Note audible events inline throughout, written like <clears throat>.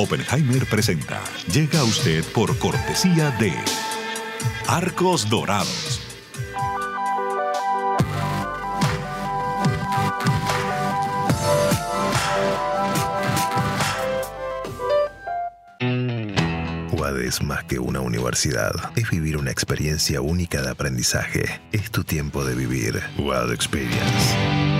Oppenheimer presenta. Llega a usted por cortesía de Arcos Dorados. Es más que una universidad. Es vivir una experiencia única de aprendizaje. Es tu tiempo de vivir. UAD Experience.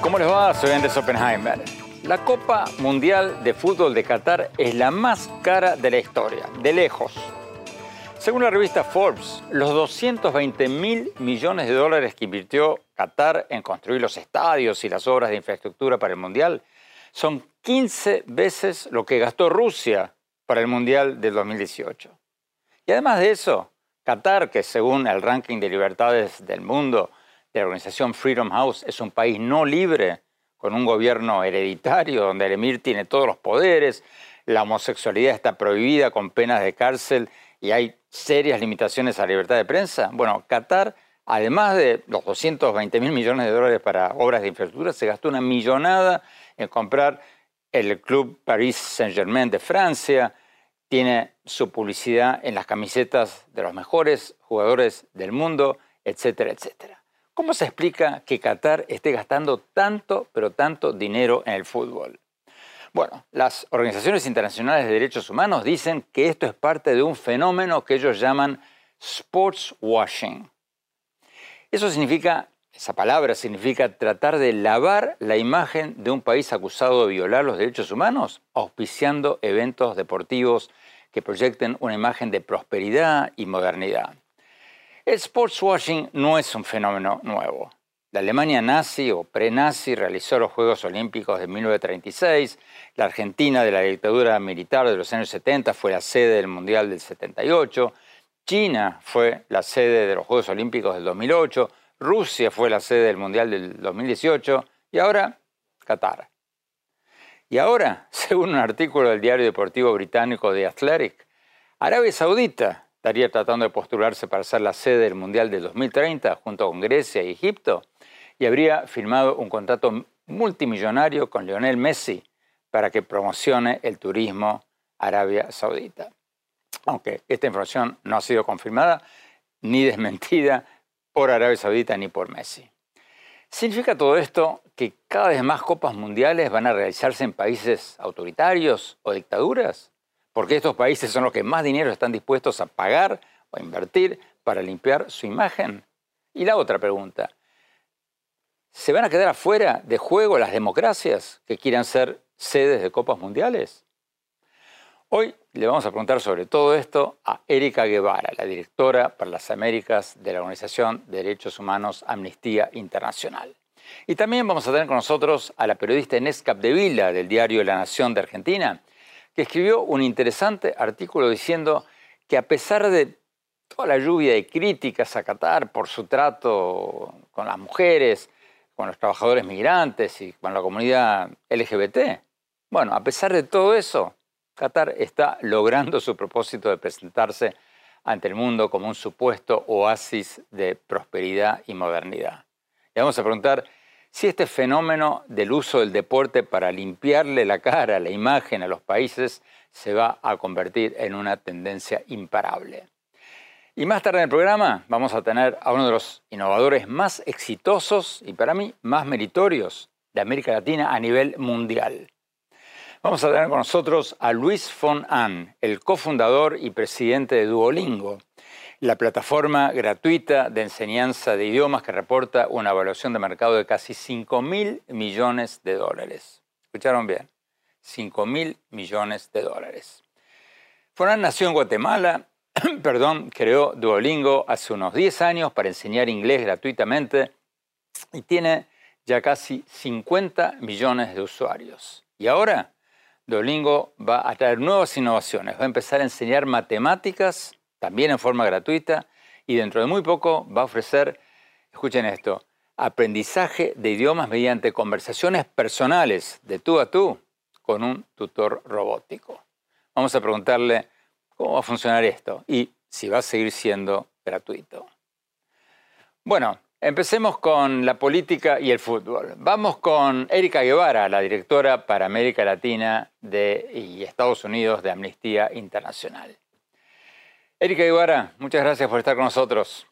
¿Cómo les va? Soy Andrés Oppenheimer. La Copa Mundial de Fútbol de Qatar es la más cara de la historia, de lejos. Según la revista Forbes, los 220 mil millones de dólares que invirtió Qatar en construir los estadios y las obras de infraestructura para el Mundial son 15 veces lo que gastó Rusia para el Mundial del 2018. Y además de eso, Qatar, que según el ranking de libertades del mundo la organización Freedom House es un país no libre, con un gobierno hereditario donde el emir tiene todos los poderes, la homosexualidad está prohibida con penas de cárcel y hay serias limitaciones a la libertad de prensa. Bueno, Qatar, además de los 220 mil millones de dólares para obras de infraestructura, se gastó una millonada en comprar el Club Paris Saint-Germain de Francia, tiene su publicidad en las camisetas de los mejores jugadores del mundo, etcétera, etcétera. ¿Cómo se explica que Qatar esté gastando tanto, pero tanto dinero en el fútbol? Bueno, las organizaciones internacionales de derechos humanos dicen que esto es parte de un fenómeno que ellos llaman sports washing. Eso significa, esa palabra significa tratar de lavar la imagen de un país acusado de violar los derechos humanos, auspiciando eventos deportivos que proyecten una imagen de prosperidad y modernidad. El sportswashing no es un fenómeno nuevo. La Alemania nazi o pre-nazi realizó los Juegos Olímpicos de 1936, la Argentina de la dictadura militar de los años 70 fue la sede del Mundial del 78, China fue la sede de los Juegos Olímpicos del 2008, Rusia fue la sede del Mundial del 2018 y ahora Qatar. Y ahora, <laughs> según un artículo del diario deportivo británico The Athletic, Arabia Saudita estaría tratando de postularse para ser la sede del Mundial del 2030 junto con Grecia y Egipto y habría firmado un contrato multimillonario con Lionel Messi para que promocione el turismo Arabia Saudita. Aunque esta información no ha sido confirmada ni desmentida por Arabia Saudita ni por Messi. ¿Significa todo esto que cada vez más copas mundiales van a realizarse en países autoritarios o dictaduras? Porque estos países son los que más dinero están dispuestos a pagar o a invertir para limpiar su imagen. Y la otra pregunta, ¿se van a quedar afuera de juego las democracias que quieran ser sedes de copas mundiales? Hoy le vamos a preguntar sobre todo esto a Erika Guevara, la directora para las Américas de la Organización de Derechos Humanos Amnistía Internacional. Y también vamos a tener con nosotros a la periodista Inés Capdevila del diario La Nación de Argentina, escribió un interesante artículo diciendo que a pesar de toda la lluvia de críticas a Qatar por su trato con las mujeres, con los trabajadores migrantes y con la comunidad LGBT, bueno, a pesar de todo eso, Qatar está logrando su propósito de presentarse ante el mundo como un supuesto oasis de prosperidad y modernidad. Le vamos a preguntar si este fenómeno del uso del deporte para limpiarle la cara, la imagen a los países, se va a convertir en una tendencia imparable. Y más tarde en el programa vamos a tener a uno de los innovadores más exitosos y para mí más meritorios de América Latina a nivel mundial. Vamos a tener con nosotros a Luis von An, el cofundador y presidente de Duolingo, la plataforma gratuita de enseñanza de idiomas que reporta una evaluación de mercado de casi 5 mil millones de dólares. ¿Escucharon bien? 5 mil millones de dólares. Von nació en Guatemala <clears throat> perdón, creó Duolingo hace unos 10 años para enseñar inglés gratuitamente y tiene ya casi 50 millones de usuarios. Y ahora Duolingo va a traer nuevas innovaciones, va a empezar a enseñar matemáticas también en forma gratuita y dentro de muy poco va a ofrecer, escuchen esto, aprendizaje de idiomas mediante conversaciones personales de tú a tú con un tutor robótico. Vamos a preguntarle cómo va a funcionar esto y si va a seguir siendo gratuito. Bueno, empecemos con la política y el fútbol. Vamos con Erika Guevara, la directora para América Latina de, y Estados Unidos de Amnistía Internacional. Erika Guevara, muchas gracias por estar con nosotros.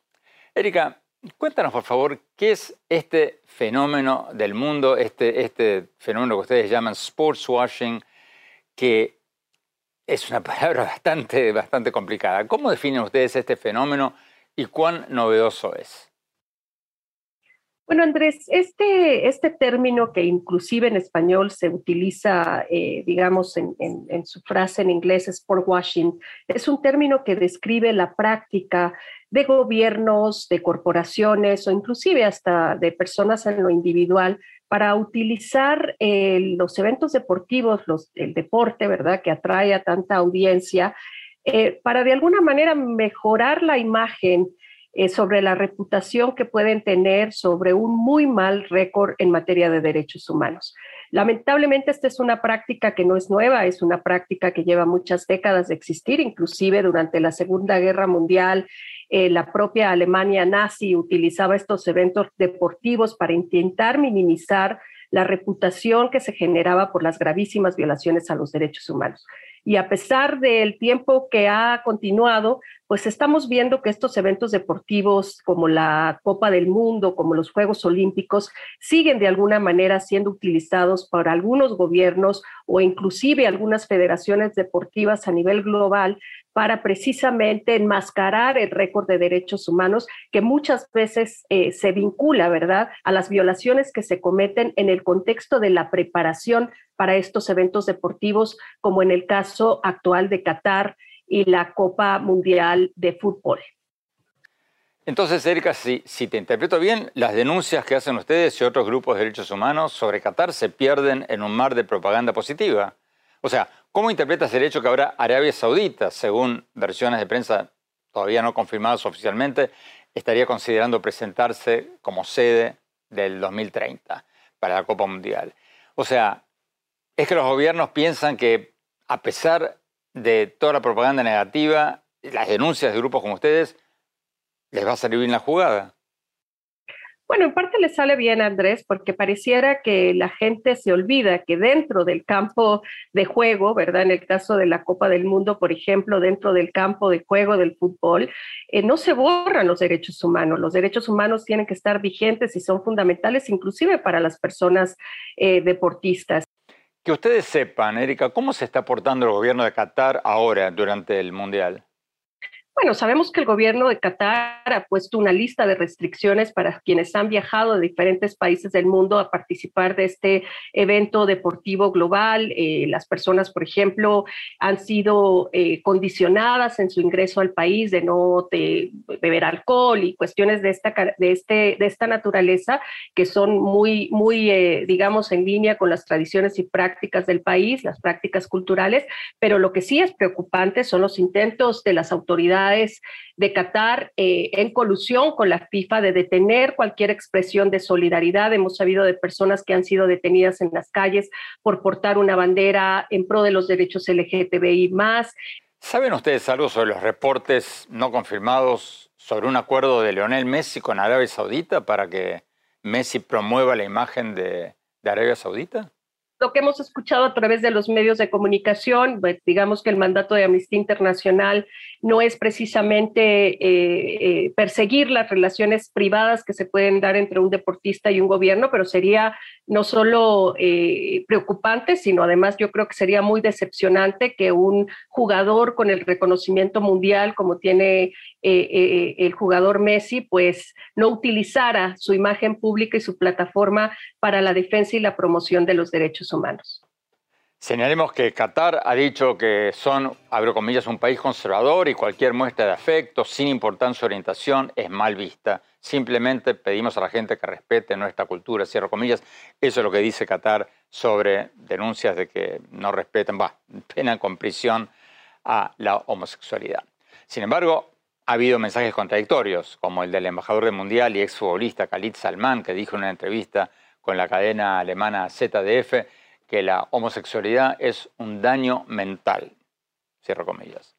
Erika, cuéntanos por favor qué es este fenómeno del mundo, este, este fenómeno que ustedes llaman sports washing, que es una <laughs> palabra bastante, bastante complicada. ¿Cómo definen ustedes este fenómeno y cuán novedoso es? Bueno, Andrés, este, este término que inclusive en español se utiliza, eh, digamos, en, su frase en inglés, sport washing, es un término que describe la práctica de gobiernos, de corporaciones o inclusive hasta de personas en lo individual para utilizar eh, los eventos deportivos, los, el deporte, ¿verdad?, que atrae a tanta audiencia, eh, para de alguna manera mejorar la imagen eh, sobre la reputación que pueden tener sobre un muy mal récord en materia de derechos humanos. Lamentablemente esta es una práctica que no es nueva, es una práctica que lleva muchas décadas de existir, inclusive durante la Segunda Guerra Mundial eh, la propia Alemania nazi utilizaba estos eventos deportivos para intentar minimizar la reputación que se generaba por las gravísimas violaciones a los derechos humanos. Y a pesar del tiempo que ha continuado, pues estamos viendo que estos eventos deportivos como la Copa del Mundo, como los Juegos Olímpicos, siguen de alguna manera siendo utilizados por algunos gobiernos o inclusive algunas federaciones deportivas a nivel global para precisamente enmascarar el récord de derechos humanos que muchas veces eh, se vincula, ¿verdad?, a las violaciones que se cometen en el contexto de la preparación para estos eventos deportivos, como en el caso actual de Qatar y la Copa Mundial de Fútbol. Entonces, Erika, si, si, te interpreto bien, las denuncias que hacen ustedes y otros grupos de derechos humanos sobre Qatar se pierden en un mar de propaganda positiva. O sea, ¿cómo interpretas el hecho que ahora Arabia Saudita, según versiones de prensa todavía no confirmadas oficialmente, estaría considerando presentarse como sede del 2030 para la Copa Mundial? O sea, es que los gobiernos piensan que a pesar de toda la propaganda negativa, las denuncias de grupos como ustedes, les va a salir bien la jugada. Bueno, en parte le sale bien, Andrés, porque pareciera que la gente se olvida que dentro del campo de juego, ¿verdad? En el caso de la Copa del Mundo, por ejemplo, dentro del campo de juego del fútbol, eh, no se borran los derechos humanos. Los derechos humanos tienen que estar vigentes y son fundamentales, inclusive para las personas eh, deportistas. Que ustedes sepan, Erika, ¿cómo se está portando el gobierno de Qatar ahora durante el Mundial? Bueno, sabemos que el gobierno de Qatar ha puesto una lista de restricciones para quienes han viajado de diferentes países del mundo a participar de este evento deportivo global. Eh, las personas, por ejemplo, han sido eh, condicionadas en su ingreso al país de no beber alcohol y cuestiones de esta, de, este, de esta naturaleza que son muy, muy eh, digamos, en línea con las tradiciones y prácticas del país, las prácticas culturales. Pero lo que sí es preocupante son los intentos de las autoridades de Qatar eh, en colusión con la FIFA de detener cualquier expresión de solidaridad. Hemos sabido de personas que han sido detenidas en las calles por portar una bandera en pro de los derechos LGTBI más. ¿Saben ustedes algo sobre los reportes no confirmados sobre un acuerdo de Leonel Messi con Arabia Saudita para que Messi promueva la imagen de, de Arabia Saudita? Lo que hemos escuchado a través de los medios de comunicación, pues, digamos que el mandato de Amnistía Internacional no es precisamente eh, eh, perseguir las relaciones privadas que se pueden dar entre un deportista y un gobierno, pero sería no solo eh, preocupante, sino además yo creo que sería muy decepcionante que un jugador con el reconocimiento mundial como tiene el jugador Messi, pues no utilizara su imagen pública y su plataforma para la defensa y la promoción de los derechos humanos. Señalemos que Qatar ha dicho que son, abro comillas, un país conservador y cualquier muestra de afecto, sin importar su orientación, es mal vista. Simplemente pedimos a la gente que respete nuestra cultura, cierro comillas. Eso es lo que dice Qatar sobre denuncias de que no respeten, va, penan con prisión a la homosexualidad. Sin embargo, ha habido mensajes contradictorios, como el del embajador del Mundial y exfutbolista Khalid Salman, que dijo en una entrevista con la cadena alemana ZDF que la homosexualidad es un daño mental. Cierro comillas.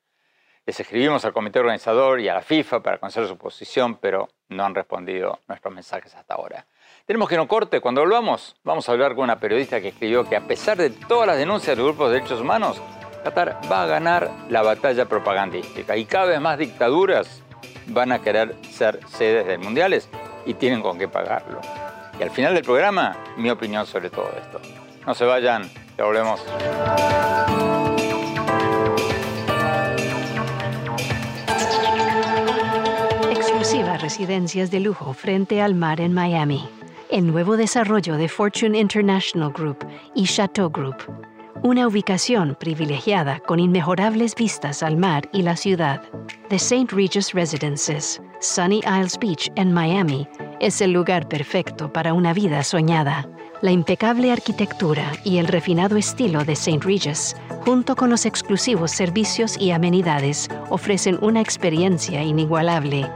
Les escribimos al comité organizador y a la FIFA para conocer su posición, pero no han respondido nuestros mensajes hasta ahora. Tenemos que no corte. Cuando volvamos, vamos a hablar con una periodista que escribió que a pesar de todas las denuncias de grupos de derechos humanos, Qatar va a ganar la batalla propagandística y cada vez más dictaduras van a querer ser sedes de mundiales y tienen con qué pagarlo. Y al final del programa, mi opinión sobre todo esto. No se vayan, ya volvemos. Exclusivas residencias de lujo frente al mar en Miami. El nuevo desarrollo de Fortune International Group y Chateau Group. Una ubicación privilegiada con inmejorables vistas al mar y la ciudad. The St. Regis Residences, Sunny Isles Beach en Miami, es el lugar perfecto para una vida soñada. La impecable arquitectura y el refinado estilo de St. Regis, junto con los exclusivos servicios y amenidades, ofrecen una experiencia inigualable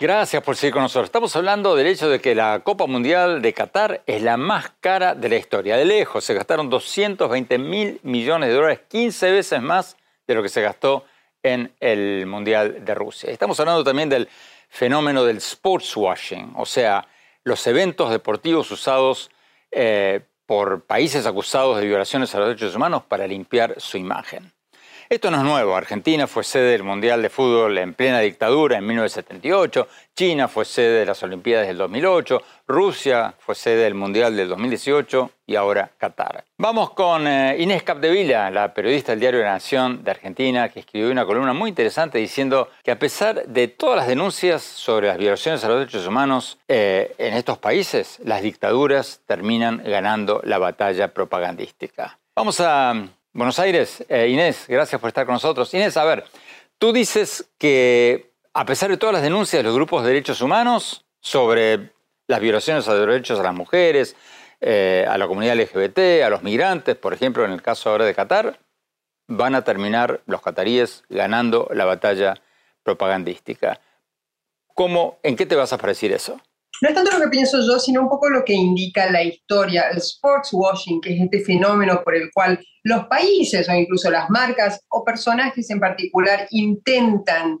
Gracias por seguir con nosotros. Estamos hablando del hecho de que la Copa Mundial de Qatar es la más cara de la historia. De lejos, se gastaron 220 mil millones de dólares, 15 veces más de lo que se gastó en el Mundial de Rusia. Estamos hablando también del fenómeno del sports washing, o sea, los eventos deportivos usados eh, por países acusados de violaciones a los derechos humanos para limpiar su imagen. Esto no es nuevo. Argentina fue sede del Mundial de Fútbol en plena dictadura en 1978, China fue sede de las Olimpiadas del 2008, Rusia fue sede del Mundial del 2018 y ahora Qatar. Vamos con eh, Inés Capdevila, la periodista del diario La Nación de Argentina, que escribió una columna muy interesante diciendo que a pesar de todas las denuncias sobre las violaciones a los derechos humanos eh, en estos países, las dictaduras terminan ganando la batalla propagandística. Vamos a Buenos Aires, eh, Inés, gracias por estar con nosotros. Inés, a ver, tú dices que a pesar de todas las denuncias de los grupos de derechos humanos sobre las violaciones a los derechos a las mujeres, eh, a la comunidad LGBT, a los migrantes, por ejemplo, en el caso ahora de Qatar, van a terminar los cataríes ganando la batalla propagandística. ¿Cómo, ¿En qué te vas a parecer eso? No es tanto lo que pienso yo, sino un poco lo que indica la historia, el sports washing, que es este fenómeno por el cual los países o incluso las marcas o personajes en particular intentan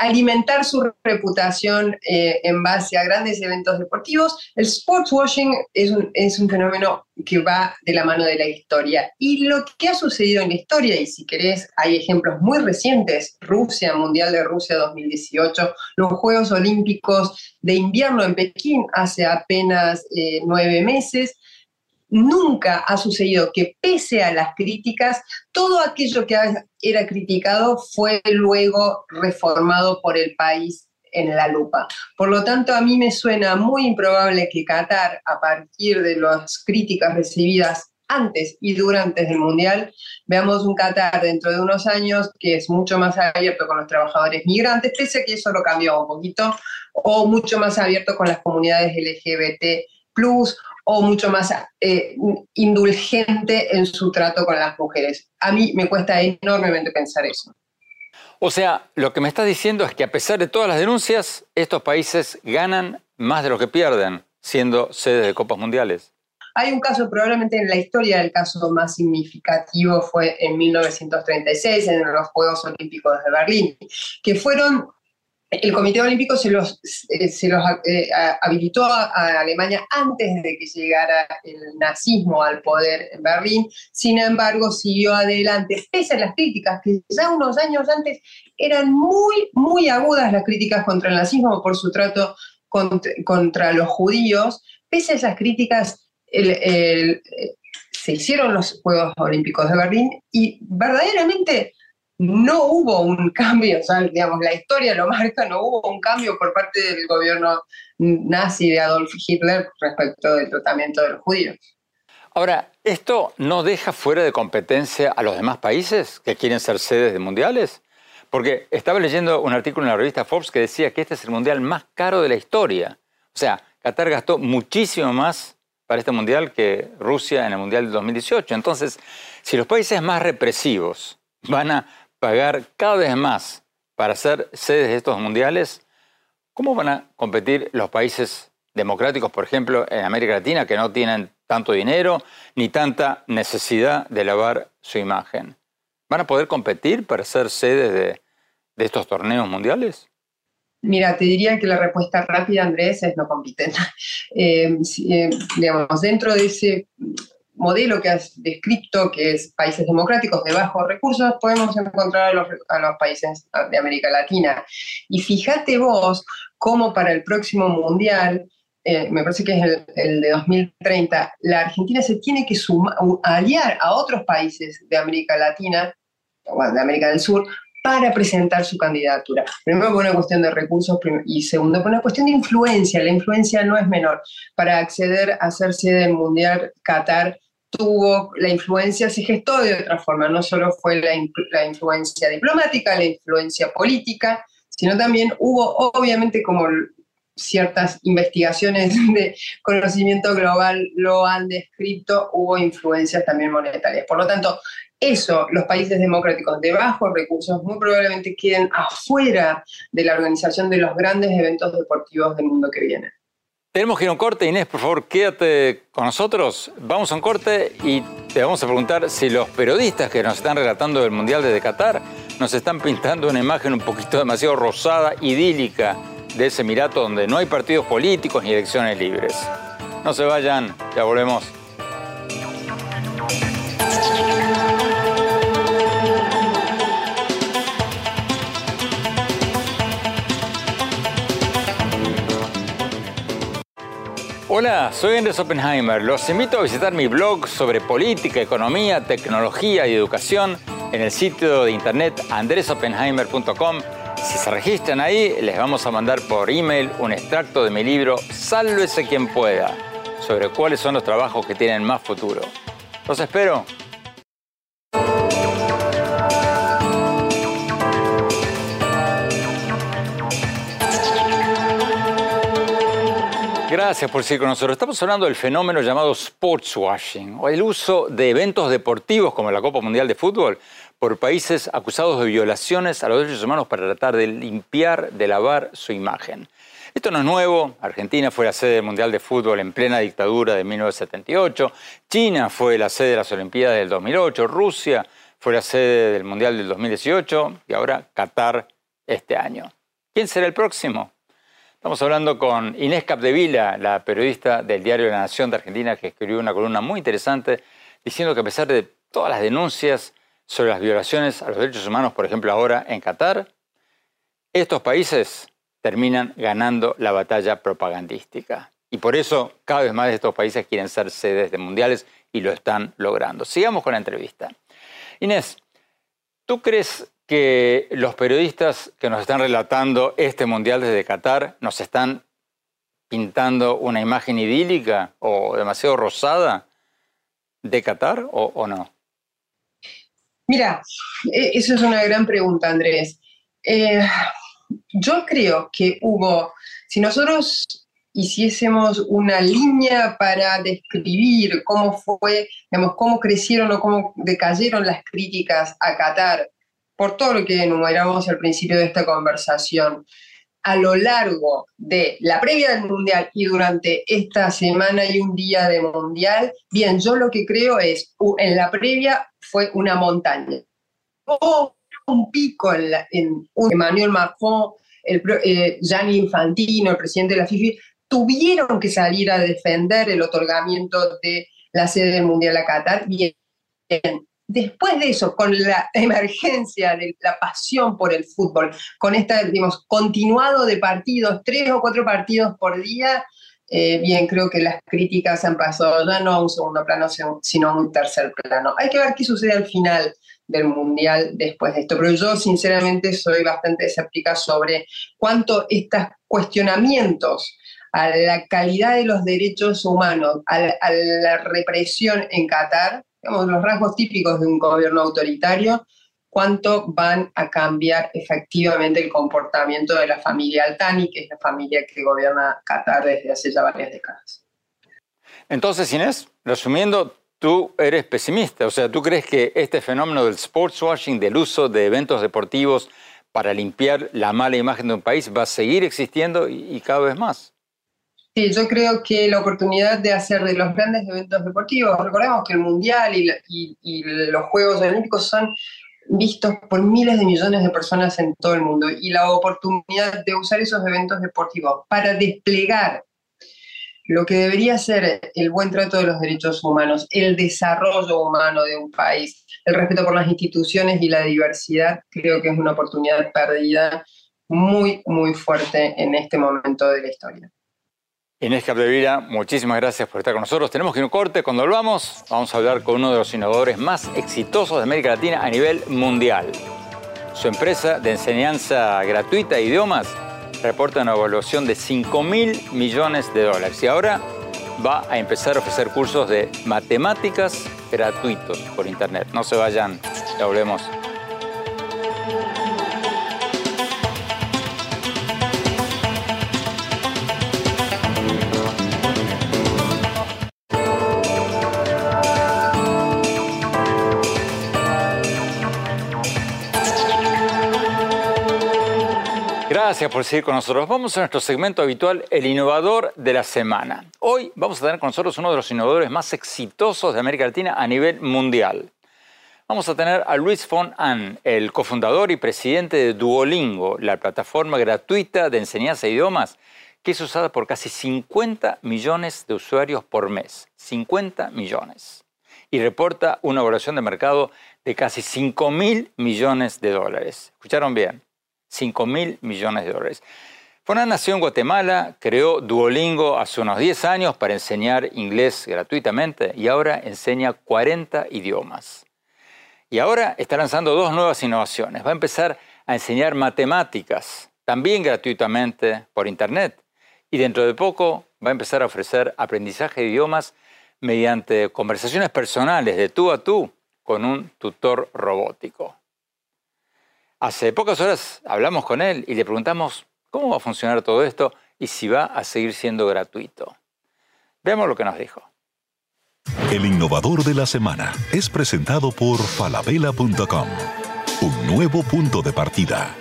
alimentar su reputación eh, en base a grandes eventos deportivos. El sports washing es un, es un fenómeno que va de la mano de la historia. Y lo que ha sucedido en la historia, y si querés, hay ejemplos muy recientes, Rusia, Mundial de Rusia 2018, los Juegos Olímpicos de invierno en Pekín hace apenas eh, nueve meses, nunca ha sucedido que pese a las críticas, todo aquello que era criticado fue luego reformado por el país en la lupa. Por lo tanto, a mí me suena muy improbable que Qatar, a partir de las críticas recibidas antes y durante el Mundial, veamos un Qatar dentro de unos años que es mucho más abierto con los trabajadores migrantes, pese a que eso lo cambió un poquito, o mucho más abierto con las comunidades LGBT o mucho más eh, indulgente en su trato con las mujeres. A mí me cuesta enormemente pensar eso. O sea, lo que me estás diciendo es que a pesar de todas las denuncias, estos países ganan más de lo que pierden. siendo sede de Copas Mundiales? Hay un caso, probablemente en la historia, el caso más significativo fue en 1936, en los Juegos Olímpicos de Berlín, que fueron el Comité Olímpico se los, eh, eh, habilitó a, Alemania antes de que llegara el nazismo al poder en Berlín, sin embargo siguió adelante, pese a las críticas que ya unos años antes eran muy, muy agudas las críticas contra el nazismo por su trato contra, los judíos, pese a esas críticas se hicieron los Juegos Olímpicos de Berlín y verdaderamente no hubo un cambio, o sea, digamos, la historia lo marca, no hubo un cambio por parte del gobierno nazi de Adolf Hitler respecto del tratamiento de los judíos. Ahora, ¿esto no deja fuera de competencia a los demás países que quieren ser sedes de mundiales? Porque estaba leyendo un artículo en la revista Forbes que decía que este es el mundial más caro de la historia. O sea, Qatar gastó muchísimo más para este mundial que Rusia en el mundial del 2018. Entonces, si los países más represivos van a pagar cada vez más para ser sedes de estos mundiales, ¿cómo van a competir los países democráticos, por ejemplo, en América Latina, que no tienen tanto dinero ni tanta necesidad de lavar su imagen? ¿Van a poder competir para ser sedes de, estos torneos mundiales? Mira, te diría que la respuesta rápida, Andrés, es no compiten. <laughs> Eh, eh, digamos, dentro de ese modelo que has descrito, que es países democráticos de bajos recursos, podemos encontrar a los, países de América Latina. Y fíjate vos cómo para el próximo mundial, eh, me parece que es el, de 2030, la Argentina se tiene que sumar, aliar a otros países de América Latina, o de América del Sur, para presentar su candidatura. Primero por una cuestión de recursos y segundo por una cuestión de influencia. La influencia no es menor. Para acceder a ser sede del Mundial, Qatar tuvo la influencia, se gestó de otra forma, no solo fue la, influencia diplomática, la influencia política, sino también hubo obviamente como ciertas investigaciones <laughs> de conocimiento global lo han descrito, hubo influencias también monetarias. Por lo tanto, eso, los países democráticos de bajos recursos muy probablemente queden afuera de la organización de los grandes eventos deportivos del mundo que viene. Tenemos que ir a un corte. Inés, por favor, quédate con nosotros. Vamos a un corte y te vamos a preguntar si los periodistas que nos están relatando el Mundial desde Qatar nos están pintando una imagen un poquito demasiado rosada, idílica de ese Emirato donde no hay partidos políticos ni elecciones libres. No se vayan, ya volvemos. Hola, soy Andrés Oppenheimer. Los invito a visitar mi blog sobre política, economía, tecnología y educación en el sitio de internet andresoppenheimer.com. Si se registran ahí, les vamos a mandar por email un extracto de mi libro Sálvese quien pueda, sobre cuáles son los trabajos que tienen más futuro. Los espero. Gracias por seguir con nosotros. Estamos hablando del fenómeno llamado sportswashing, o el uso de eventos deportivos como la Copa Mundial de Fútbol por países acusados de violaciones a los derechos humanos para tratar de limpiar, de lavar su imagen. Esto no es nuevo. Argentina fue la sede del Mundial de Fútbol en plena dictadura de 1978. China fue la sede de las Olimpiadas del 2008. Rusia fue la sede del Mundial del 2018. Y ahora Qatar este año. ¿Quién será el próximo? Estamos hablando con Inés Capdevila, la periodista del diario La Nación de Argentina, que escribió una columna muy interesante diciendo que a pesar de todas las denuncias sobre las violaciones a los derechos humanos, por ejemplo ahora en Qatar, estos países terminan ganando la batalla propagandística. Y por eso cada vez más de estos países quieren ser sedes de mundiales y lo están logrando. Sigamos con la entrevista. Inés, ¿tú crees que los periodistas que nos están relatando este Mundial desde Qatar nos están pintando una imagen idílica o demasiado rosada de Qatar o, no? Mira, e, eso es una gran pregunta, Andrés. Eh, yo creo que hubo, si nosotros hiciésemos una línea para describir cómo fue, digamos, cómo crecieron o cómo decayeron las críticas a Qatar por todo lo que enumeramos al principio de esta conversación. a lo largo de la previa del Mundial y durante esta semana y un día de Mundial, bien, yo lo que creo es, en la previa fue una montaña. O un pico en, en Emmanuel Macron, el, eh, Infantino, el presidente de la FIFA, tuvieron que salir a defender el otorgamiento de la sede del Mundial a Qatar. Bien, después de eso, con la <laughs> emergencia de la pasión por el fútbol, con este, digamos, continuado de partidos, tres o cuatro partidos por día, eh, bien, creo que las críticas han pasado ya no a un segundo plano, sino a un tercer plano. Hay que ver qué sucede al final del Mundial después de esto, pero yo sinceramente soy bastante escéptica sobre cuánto estos cuestionamientos a la calidad de los derechos humanos, a la represión en Qatar, digamos, los rasgos típicos de un gobierno autoritario, cuánto van a cambiar efectivamente el comportamiento de la familia Altani, que es la familia que gobierna Qatar desde hace ya varias décadas. Entonces, Inés, resumiendo, tú eres pesimista, o sea, tú crees que este fenómeno del sports washing, del uso de eventos deportivos para limpiar la mala imagen de un país, va a seguir existiendo y cada vez más. Sí, yo creo que la oportunidad de hacer de los grandes eventos deportivos, recordemos que el Mundial y, los Juegos Olímpicos son vistos por miles de millones de personas en todo el mundo y la oportunidad de usar esos eventos deportivos para desplegar lo que debería ser el buen trato de los derechos humanos, el desarrollo humano de un país, el respeto por las instituciones y la diversidad, creo que es una oportunidad perdida muy, muy fuerte en este momento de la historia. Inés Capdevila, muchísimas gracias por estar con nosotros. Tenemos que ir un corte. Cuando volvamos, vamos a hablar con uno de los innovadores más exitosos de América Latina a nivel mundial. Su empresa de enseñanza gratuita de idiomas reporta una evaluación de 5 mil millones de dólares y ahora va a empezar a ofrecer cursos de matemáticas gratuitos por internet. No se vayan, ya volvemos. Gracias por seguir con nosotros. Vamos a nuestro segmento habitual, el innovador de la semana. Hoy vamos a tener con nosotros uno de los innovadores más exitosos de América Latina a nivel mundial. Vamos a tener a Luis von An, el cofundador y presidente de Duolingo, la plataforma gratuita de enseñanza de idiomas que es usada por casi 50 millones de usuarios por mes. 50 millones. Y reporta una evaluación de mercado de casi 5 mil millones de dólares. ¿Escucharon bien? 5 mil millones de dólares. Fonan nació en Guatemala, creó Duolingo hace unos 10 años para enseñar inglés gratuitamente y ahora enseña 40 idiomas. Y ahora está lanzando dos nuevas innovaciones. Va a empezar a enseñar matemáticas, también gratuitamente por Internet. Y dentro de poco va a empezar a ofrecer aprendizaje de idiomas mediante conversaciones personales de tú a tú con un tutor robótico. Hace pocas horas hablamos con él y le preguntamos cómo va a funcionar todo esto y si va a seguir siendo gratuito. Veamos lo que nos dijo. El innovador de la semana es presentado por falabella.com, un nuevo punto de partida.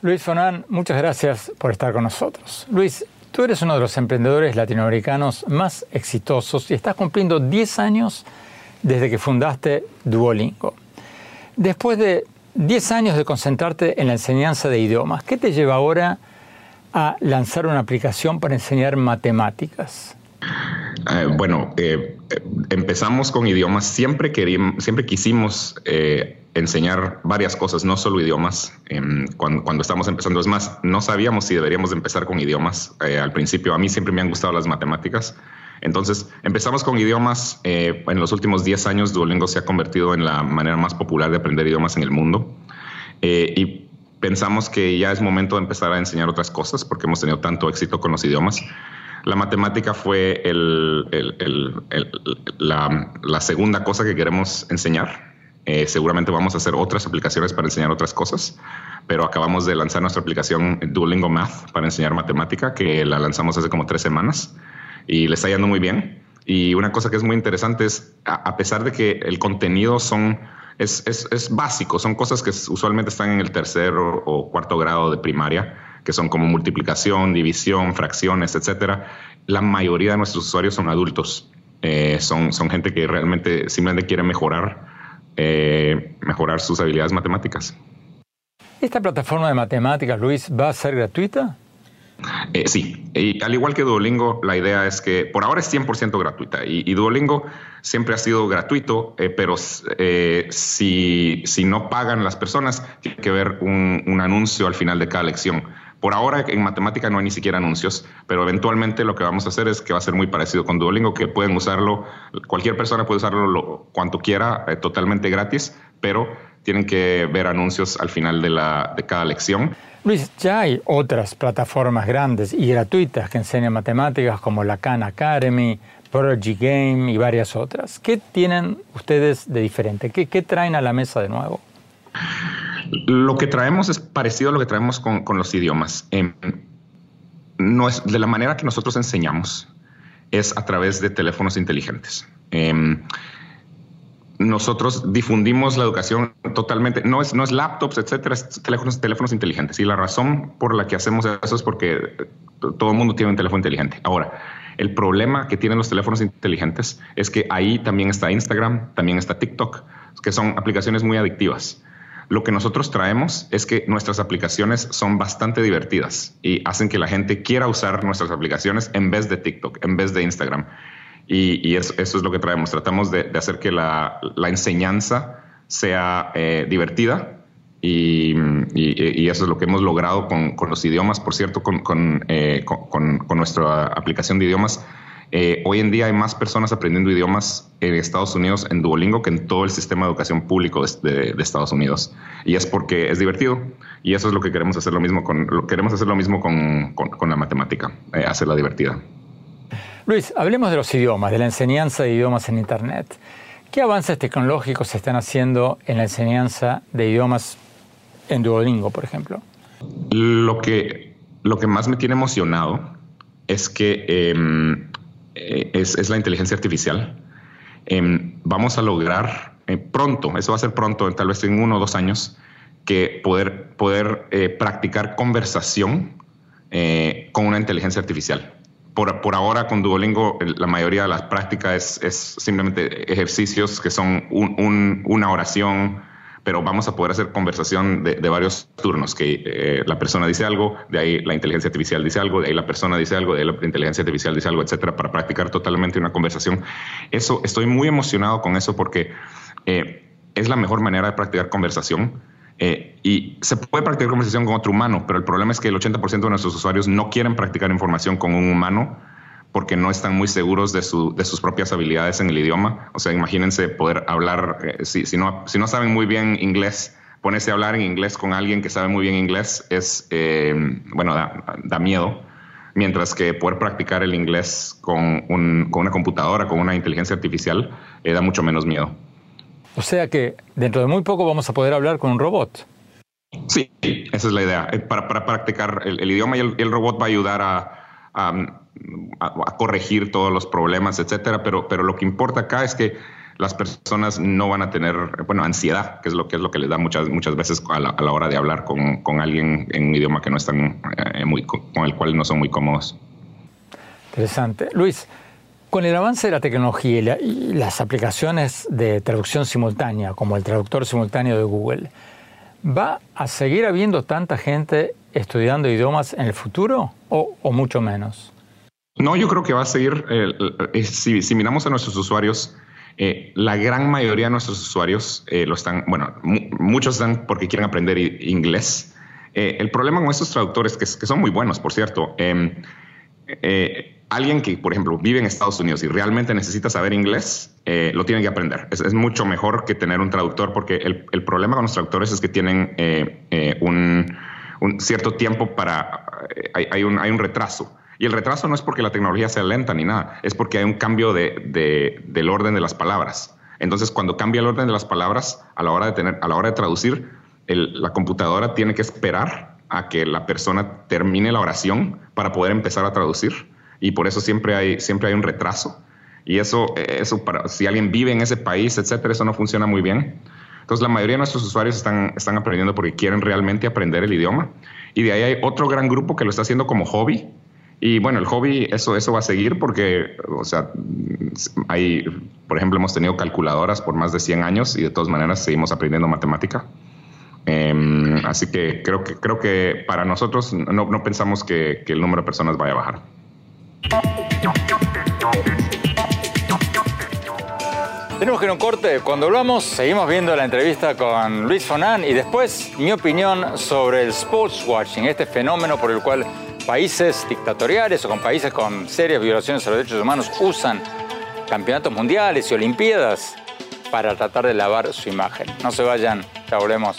Luis Fonan, muchas gracias por estar con nosotros. Luis, Tú eres uno de los emprendedores latinoamericanos más exitosos y estás cumpliendo 10 años desde que fundaste Duolingo. Después de 10 años de concentrarte en la enseñanza de idiomas, ¿qué te lleva ahora a lanzar una aplicación para enseñar matemáticas? Eh, bueno, eh, empezamos con idiomas. Siempre, siempre quisimos eh, enseñar varias cosas, no solo idiomas. Em, cuando, estamos empezando, es más, no sabíamos si deberíamos empezar con idiomas. al principio, a mí siempre me han gustado las matemáticas. Entonces, empezamos con idiomas. en los últimos 10 años, Duolingo se ha convertido en la manera más popular de aprender idiomas en el mundo. y pensamos que ya es momento de empezar a enseñar otras cosas porque hemos tenido tanto éxito con los idiomas. La matemática fue la, segunda cosa que queremos enseñar. Eh, seguramente vamos a hacer otras aplicaciones para enseñar otras cosas, pero acabamos de lanzar nuestra aplicación Duolingo Math para enseñar matemática, que la lanzamos hace como tres semanas y le está yendo muy bien. Y una cosa que es muy interesante es, a, pesar de que el contenido son, es, es, básico, son cosas que usualmente están en el tercer o, cuarto grado de primaria, que son como multiplicación, división, fracciones, etcétera. La mayoría de nuestros usuarios son adultos, eh, son, son gente que realmente simplemente quiere mejorar, eh, mejorar sus habilidades matemáticas. ¿Esta plataforma de matemáticas, Luis, va a ser gratuita? Eh, sí, y al igual que Duolingo, la idea es que por ahora es 100% gratuita y, Duolingo siempre ha sido gratuito, eh, pero eh, si, si, no pagan las personas, tiene que ver un, un, anuncio al final de cada lección. Por ahora en matemática no hay ni siquiera anuncios, pero eventualmente lo que vamos a hacer es que va a ser muy parecido con Duolingo, que pueden usarlo, cualquier persona puede usarlo lo, cuanto quiera, totalmente gratis, pero tienen que ver anuncios al final de, la, de cada lección. Luis, ya hay otras plataformas grandes y gratuitas que enseñan matemáticas como la Khan Academy, Prodigy Game y varias otras. ¿Qué tienen ustedes de diferente? ¿Qué, traen a la mesa de nuevo? Lo que traemos es parecido a lo que traemos con, los idiomas. Em, no es, de la manera que nosotros enseñamos es a través de teléfonos inteligentes. Em, nosotros difundimos la educación totalmente, no es, no es laptops, etcétera, es teléfonos, teléfonos inteligentes. Y la razón por la que hacemos eso es porque todo el mundo tiene un teléfono inteligente. Ahora, el problema que tienen los teléfonos inteligentes es que ahí también está Instagram, también está TikTok, que son aplicaciones muy adictivas. Lo que nosotros traemos es que nuestras aplicaciones son bastante divertidas y hacen que la gente quiera usar nuestras aplicaciones en vez de TikTok, en vez de Instagram. Y, eso, es lo que traemos. Tratamos de, hacer que la, enseñanza sea eh, divertida y, eso es lo que hemos logrado con, los idiomas. Por cierto, con, eh, nuestra aplicación de idiomas, eh, hoy en día hay más personas aprendiendo idiomas en Estados Unidos en Duolingo que en todo el sistema de educación público de, Estados Unidos. Y es porque es divertido. Y eso es lo que queremos hacer lo mismo con, queremos hacer lo mismo con, la matemática, hacerla divertida. Luis, hablemos de los idiomas, de la enseñanza de idiomas en Internet. ¿Qué avances tecnológicos se están haciendo en la enseñanza de idiomas en Duolingo, por ejemplo? Lo que, lo que más me tiene emocionado es que em, eh, es, la inteligencia artificial. Em, vamos a lograr eh, pronto, eso va a ser pronto, tal vez en uno o dos años, que poder, poder eh, practicar conversación con una inteligencia artificial por, ahora con Duolingo la mayoría de las prácticas es, simplemente ejercicios que son una oración, pero vamos a poder hacer conversación de, varios turnos, que eh, la persona dice algo, de ahí la inteligencia artificial dice algo, de ahí la persona dice algo, de ahí la inteligencia artificial dice algo, etcétera, para practicar totalmente una conversación. Eso, estoy muy emocionado con eso porque eh, es la mejor manera de practicar conversación eh, y se puede practicar conversación con otro humano, pero el problema es que el 80% de nuestros usuarios no quieren practicar información con un humano porque no están muy seguros de, sus propias habilidades en el idioma. O sea, imagínense poder hablar, eh, si, no, si no saben muy bien inglés, ponerse a hablar en inglés con alguien que sabe muy bien inglés es, eh, bueno, da, miedo. Mientras que poder practicar el inglés con, con una computadora, con una inteligencia artificial, da mucho menos miedo. O sea que dentro de muy poco vamos a poder hablar con un robot. Sí, esa es la idea. Eh, para, practicar el, idioma y el, robot va a ayudar a, a, corregir todos los problemas, etcétera. Pero, pero lo que importa acá es que las personas no van a tener, bueno, ansiedad, que es lo que es lo que les da muchas, muchas veces a la, hora de hablar con, con, alguien en un idioma que no están eh, muy, con el cual no son muy cómodos. Interesante. Luis, con el avance de la tecnología y, las aplicaciones de traducción simultánea, como el traductor simultáneo de Google, ¿va a seguir habiendo tanta gente estudiando idiomas en el futuro o, mucho menos? No, yo creo que va a seguir, eh, si, miramos a nuestros usuarios, eh, la gran mayoría de nuestros usuarios eh, lo están, bueno, muchos están porque quieren aprender inglés. el problema con estos traductores, que, que, son muy buenos, por cierto, em, alguien que, por ejemplo, vive en Estados Unidos y realmente necesita saber inglés, eh, lo tiene que aprender. Es, mucho mejor que tener un traductor porque el, problema con los traductores es que tienen eh, eh, un, cierto tiempo para... Hay, un, hay un retraso. Y el retraso no es porque la tecnología sea lenta ni nada, es porque hay un cambio de, del orden de las palabras. Entonces, cuando cambia el orden de las palabras, a la hora de, tener, a la hora de traducir, la computadora tiene que esperar a que la persona termine la oración para poder empezar a traducir y por eso siempre hay, siempre hay un retraso. Y eso, eso para, si alguien vive en ese país, etcétera, eso no funciona muy bien. Entonces, la mayoría de nuestros usuarios están, están aprendiendo porque quieren realmente aprender el idioma. Y de ahí hay otro gran grupo que lo está haciendo como hobby. Y bueno, el hobby, eso, eso va a seguir porque, o sea, hay, por ejemplo, hemos tenido calculadoras por más de 100 años y de todas maneras seguimos aprendiendo matemática. Em, así que creo que creo que para nosotros no, no pensamos que, que el número de personas vaya a bajar. Tenemos que ir a un corte. Cuando hablamos, seguimos viendo la entrevista con Luis Fonan y después mi opinión sobre el sports watching, este fenómeno por el cual países dictatoriales o con países con serias violaciones a los derechos humanos usan campeonatos mundiales y olimpiadas para tratar de lavar su imagen. No se vayan, ya volvemos.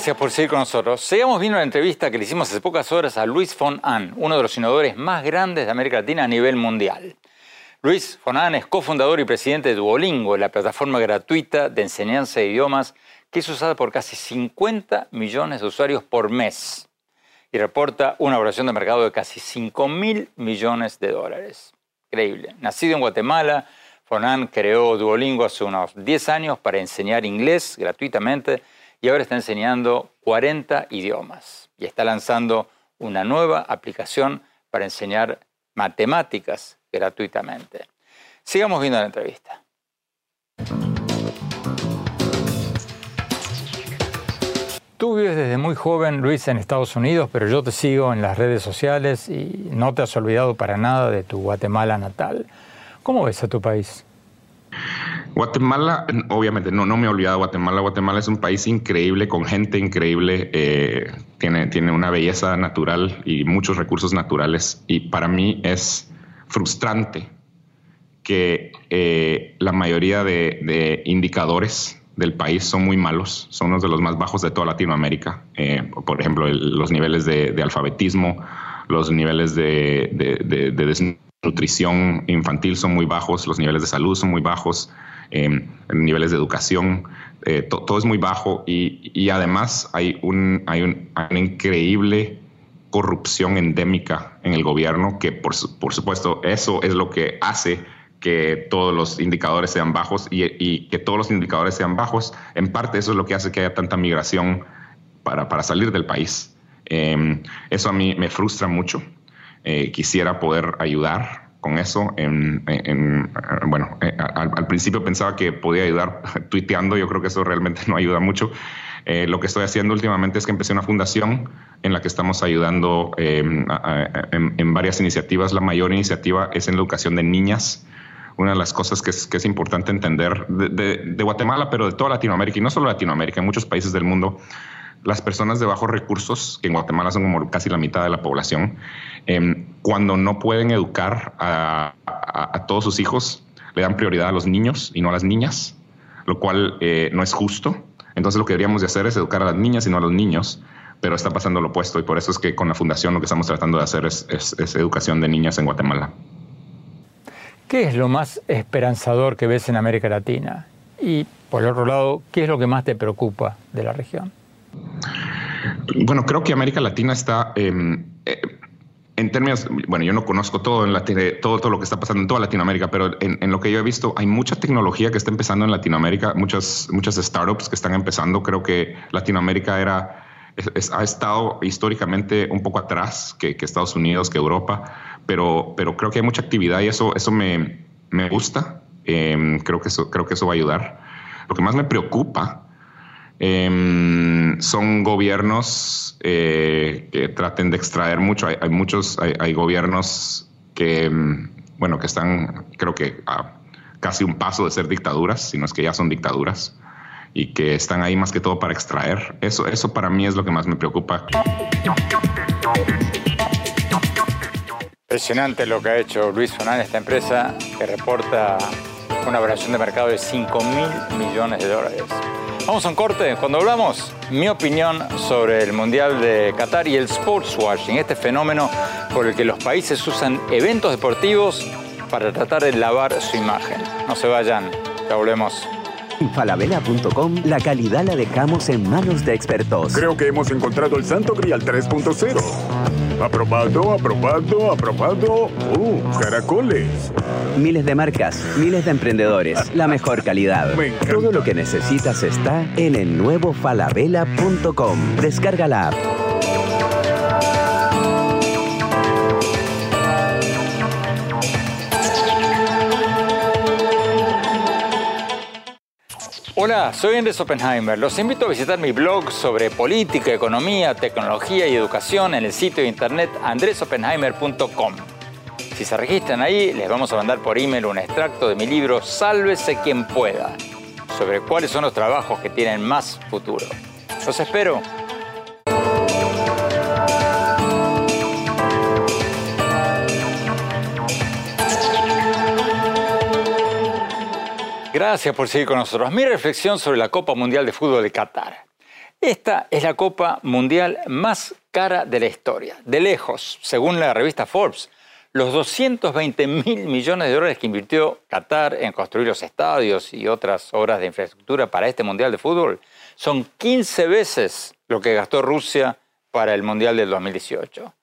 Gracias por seguir con nosotros. Seguimos viendo la entrevista que le hicimos hace pocas horas a Luis von Ahn, uno de los innovadores más grandes de América Latina a nivel mundial. Luis von Ahn es cofundador y presidente de Duolingo, la plataforma gratuita de enseñanza de idiomas que es usada por casi 50 millones de usuarios por mes y reporta una valoración de mercado de casi 5 mil millones de dólares. Increíble. Nacido en Guatemala, von Ahn creó Duolingo hace unos 10 años para enseñar inglés gratuitamente y ahora está enseñando 40 idiomas y está lanzando una nueva aplicación para enseñar matemáticas gratuitamente. Sigamos viendo la entrevista. Tú vives desde muy joven, Luis, en Estados Unidos, pero yo te sigo en las redes sociales y no te has olvidado para nada de tu Guatemala natal. ¿Cómo ves a tu país? Guatemala, obviamente, no, no me he olvidado de Guatemala. Guatemala es un país increíble, con gente increíble, eh, tiene, tiene una belleza natural y muchos recursos naturales. Y para mí es frustrante que eh, la mayoría de, indicadores del país son muy malos, son unos de los más bajos de toda Latinoamérica. Eh, por ejemplo, los niveles de, alfabetismo, los niveles de, de desnutrición infantil son muy bajos, los niveles de salud son muy bajos. Em, niveles de educación, eh, todo es muy bajo y, además hay, un, hay, una increíble corrupción endémica en el gobierno que por, por, supuesto eso es lo que hace que todos los indicadores sean bajos y, que todos los indicadores sean bajos. En parte eso es lo que hace que haya tanta migración para, para salir del país. Em, eso a mí me frustra mucho. Eh, quisiera poder ayudar con eso. En, bueno, al, principio pensaba que podía ayudar <laughs> tuiteando, yo creo que eso realmente <laughs> no ayuda mucho. Eh, lo que estoy haciendo últimamente es que empecé una fundación en la que estamos ayudando em, en, varias iniciativas. La mayor iniciativa es en la educación de niñas. Una de las cosas que es, importante entender de, de Guatemala, pero de toda Latinoamérica, y no solo Latinoamérica, en muchos países del mundo, las personas de bajos recursos, que en Guatemala son como casi la mitad de la población, em, cuando no pueden educar a, todos sus hijos, le dan prioridad a los niños y no a las niñas, lo cual eh, no es justo. Entonces lo que deberíamos de hacer es educar a las niñas y no a los niños, pero está pasando lo opuesto y por eso es que con la fundación lo que estamos tratando de hacer es, es educación de niñas en Guatemala. ¿Qué es lo más esperanzador que ves en América Latina? Y por el otro lado, ¿qué es lo que más te preocupa de la región? Bueno, creo que América Latina está em, eh, en términos, bueno, yo no conozco todo, en todo, todo lo que está pasando en toda Latinoamérica, pero en, lo que yo he visto, hay mucha tecnología que está empezando en Latinoamérica, muchas, muchas startups que están empezando. Creo que Latinoamérica era, ha estado históricamente un poco atrás que, Estados Unidos, que Europa, pero, pero creo que hay mucha actividad y eso, eso me, me gusta. Em, creo, que eso, creo que eso va a ayudar. Lo que más me preocupa Em, son gobiernos eh, que traten de extraer mucho. Hay, muchos, hay, gobiernos que, em, bueno, que están, creo que a casi un paso de ser dictaduras, si no es que ya son dictaduras, y que están ahí más que todo para extraer. Eso, eso para mí es lo que más me preocupa. Impresionante lo que ha hecho Luis Fonan, esta empresa que reporta una valoración de mercado de 5 mil millones de dólares. Vamos a un corte. Cuando hablamos, mi opinión sobre el Mundial de Qatar y el sports washing, este fenómeno por el que los países usan eventos deportivos para tratar de lavar su imagen. No se vayan, ya volvemos. En falabella.com la calidad la dejamos en manos de expertos. Creo que hemos encontrado el Santo Grial 3.0. Aprobado, aprobado, aprobado. ¡Uh, caracoles! Miles de marcas, miles de emprendedores, la mejor calidad. Todo lo que necesitas está en el nuevo falabella.com. Descarga la app. Hola, soy Andrés Oppenheimer. Los invito a visitar mi blog sobre política, economía, tecnología y educación en el sitio de internet andresoppenheimer.com. Si se registran ahí, les vamos a mandar por email un extracto de mi libro Sálvese quien pueda, sobre cuáles son los trabajos que tienen más futuro. Los espero. Gracias por seguir con nosotros. Mi reflexión sobre la Copa Mundial de Fútbol de Qatar. Esta es la Copa Mundial más cara de la historia, de lejos, según la revista Forbes. Los 220 mil millones de dólares que invirtió Qatar en construir los estadios y otras obras de infraestructura para este Mundial de Fútbol son 15 veces lo que gastó Rusia para el Mundial del 2018.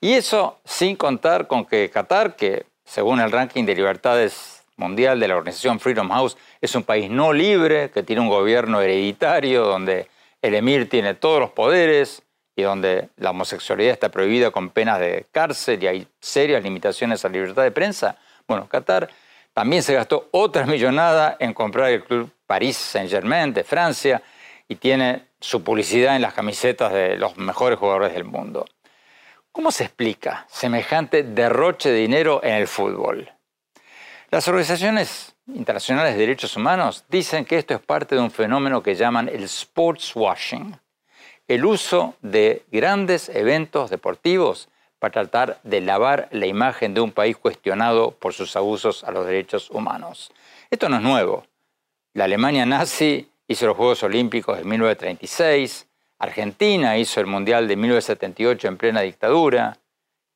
Y eso sin contar con que Qatar, que según el ranking de libertades mundial de la organización Freedom House es un país no libre, que tiene un gobierno hereditario, donde el emir tiene todos los poderes y donde la homosexualidad está prohibida con penas de cárcel y hay serias limitaciones a la libertad de prensa. Bueno, Qatar también se gastó otra millonada en comprar el club Paris Saint-Germain de Francia y tiene su publicidad en las camisetas de los mejores jugadores del mundo. ¿Cómo se explica semejante derroche de dinero en el fútbol? Las organizaciones internacionales de derechos humanos dicen que esto es parte de un fenómeno que llaman el sports washing, el uso de grandes eventos deportivos para tratar de lavar la imagen de un país cuestionado por sus abusos a los derechos humanos. Esto no es nuevo. La Alemania nazi hizo los Juegos Olímpicos de 1936, Argentina hizo el Mundial de 1978 en plena dictadura,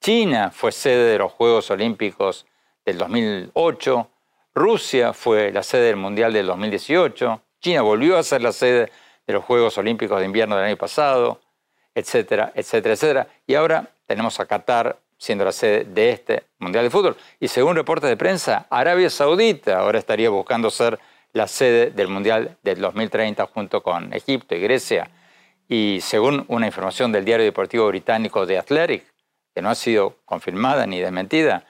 China fue sede de los Juegos Olímpicos del 2008, Rusia fue la sede del Mundial del 2018, China volvió a ser la sede de los Juegos Olímpicos de Invierno del año pasado, etcétera, etcétera, etcétera. Y ahora tenemos a Qatar siendo la sede de este Mundial de Fútbol. Y según reportes de prensa, Arabia Saudita ahora estaría buscando ser la sede del Mundial del 2030 junto con Egipto y Grecia. Y según una información del diario deportivo británico The Athletic, que no ha sido confirmada ni desmentida,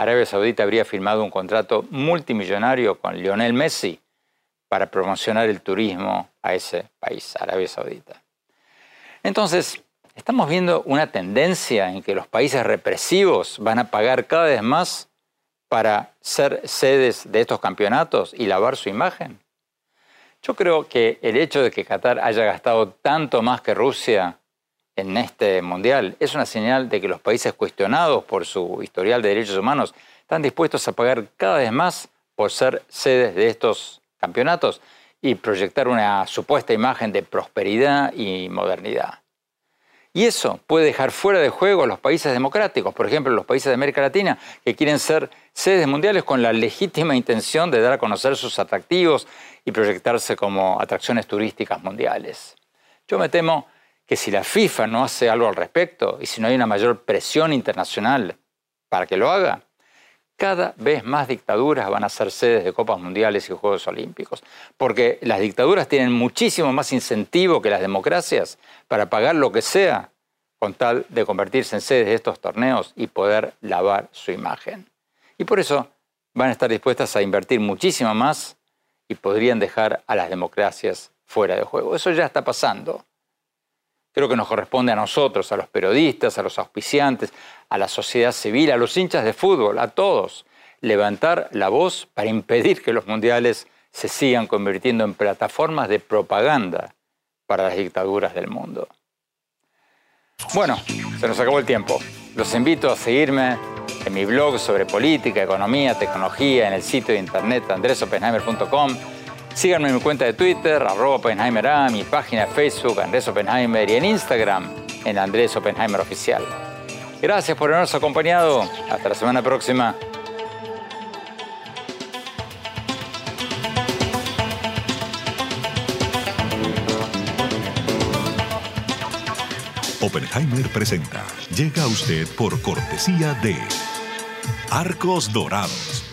Arabia Saudita habría firmado un contrato multimillonario con Lionel Messi para promocionar el turismo a ese país, Arabia Saudita. Entonces, estamos viendo una tendencia en que los países represivos van a pagar cada vez más para ser sedes de estos campeonatos y lavar su imagen. Yo creo que el hecho de que Qatar haya gastado tanto más que Rusia en este mundial es una señal de que los países cuestionados por su historial de derechos humanos están dispuestos a pagar cada vez más por ser sedes de estos campeonatos y proyectar una supuesta imagen de prosperidad y modernidad. Y eso puede dejar fuera de juego a los países democráticos, por ejemplo, los países de América Latina, que quieren ser sedes mundiales con la legítima intención de dar a conocer sus atractivos y proyectarse como atracciones turísticas mundiales. Yo me temo que si la FIFA no hace algo al respecto y si no hay una mayor presión internacional para que lo haga, cada vez más dictaduras van a ser sedes de Copas Mundiales y Juegos Olímpicos, porque las dictaduras tienen muchísimo más incentivo que las democracias para pagar lo que sea con tal de convertirse en sedes de estos torneos y poder lavar su imagen. Y por eso van a estar dispuestas a invertir muchísimo más y podrían dejar a las democracias fuera de juego. Eso ya está pasando. Creo que nos corresponde a nosotros, a los periodistas, a los auspiciantes, a la sociedad civil, a los hinchas de fútbol, a todos, levantar la voz para impedir que los mundiales se sigan convirtiendo en plataformas de propaganda para las dictaduras del mundo. Bueno, se nos acabó el tiempo. Los invito a seguirme en mi blog sobre política, economía, tecnología, en el sitio de internet andresopenheimer.com Síganme en mi cuenta de Twitter, arroba Oppenheimer A, mi página de Facebook, Andrés Oppenheimer, y en Instagram, en Andrés Oppenheimer Oficial. Gracias por habernos acompañado. Hasta la semana próxima. Oppenheimer presenta. Llega a usted por cortesía de Arcos Dorados.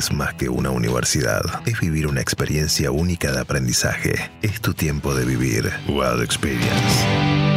Es más que una universidad. Es vivir una experiencia única de aprendizaje. Es tu tiempo de vivir. UAD Experience.